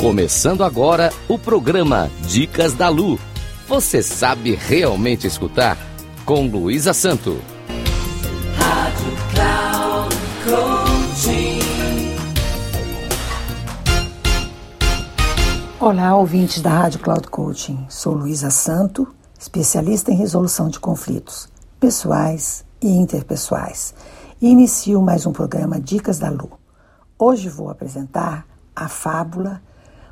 Começando agora o programa Dicas da Lu. Você sabe realmente escutar? Com Luísa Santo. Rádio Cloud Coaching. Olá, ouvintes da Rádio Cloud Coaching. Sou Luísa Santo, especialista em resolução de conflitos pessoais e interpessoais. E inicio mais um programa Dicas da Lu. Hoje vou apresentar a fábula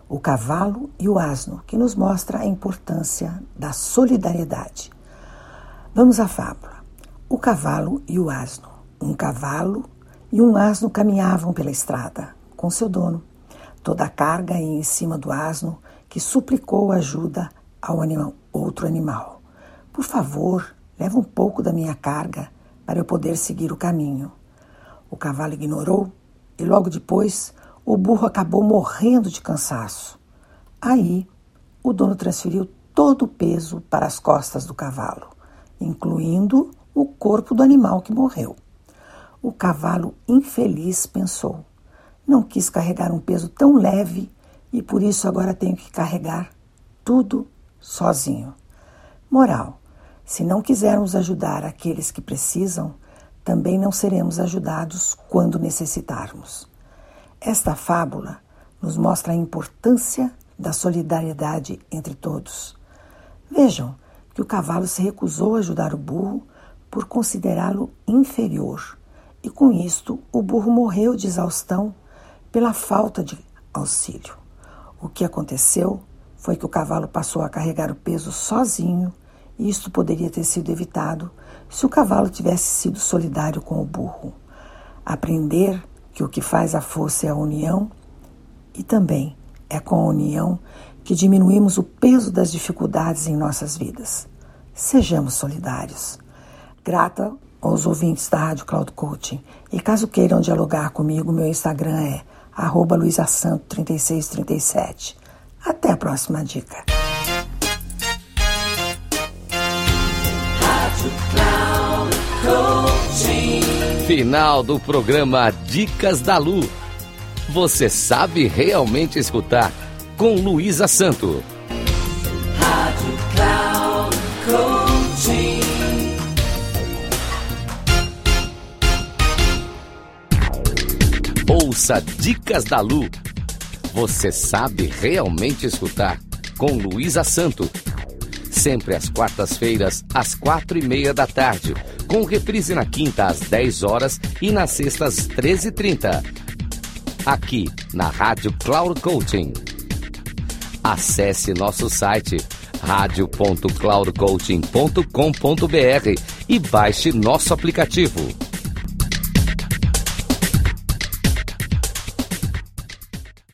O Cavalo e o Asno, que nos mostra a importância da solidariedade. Vamos à fábula. O cavalo e o asno. Um cavalo e um asno caminhavam pela estrada com seu dono. Toda a carga em cima do asno, que suplicou ajuda ao animal, outro animal. Por favor, leva um pouco da minha carga para eu poder seguir o caminho. O cavalo ignorou e logo depois o burro acabou morrendo de cansaço. Aí, o dono transferiu todo o peso para as costas do cavalo, incluindo o corpo do animal que morreu. O cavalo infeliz pensou: não quis carregar um peso tão leve e por isso agora tenho que carregar tudo sozinho. Moral: se não quisermos ajudar aqueles que precisam, também não seremos ajudados quando necessitarmos. Esta fábula nos mostra a importância da solidariedade entre todos. Vejam que o cavalo se recusou a ajudar o burro por considerá-lo inferior, e com isto o burro morreu de exaustão pela falta de auxílio. O que aconteceu foi que o cavalo passou a carregar o peso sozinho e isto poderia ter sido evitado se o cavalo tivesse sido solidário com o burro. Aprender que o que faz a força é a união e também é com a união que diminuímos o peso das dificuldades em nossas vidas. Sejamos solidários. Grata aos ouvintes da Rádio Cloud Coaching. E caso queiram dialogar comigo, meu Instagram é luisasanto3637. Até a próxima dica. Final do programa Dicas da Lu. Você sabe realmente escutar com Luísa Santo. Rádio Cloud Coaching. Ouça Dicas da Lu. Você sabe realmente escutar com Luísa Santo. Sempre às quartas-feiras, às quatro e meia da tarde com reprise na quinta às 10 horas e na sexta às 13h30. Aqui na Rádio Cloud Coaching. Acesse nosso site radio.cloudcoaching.com.br e baixe nosso aplicativo.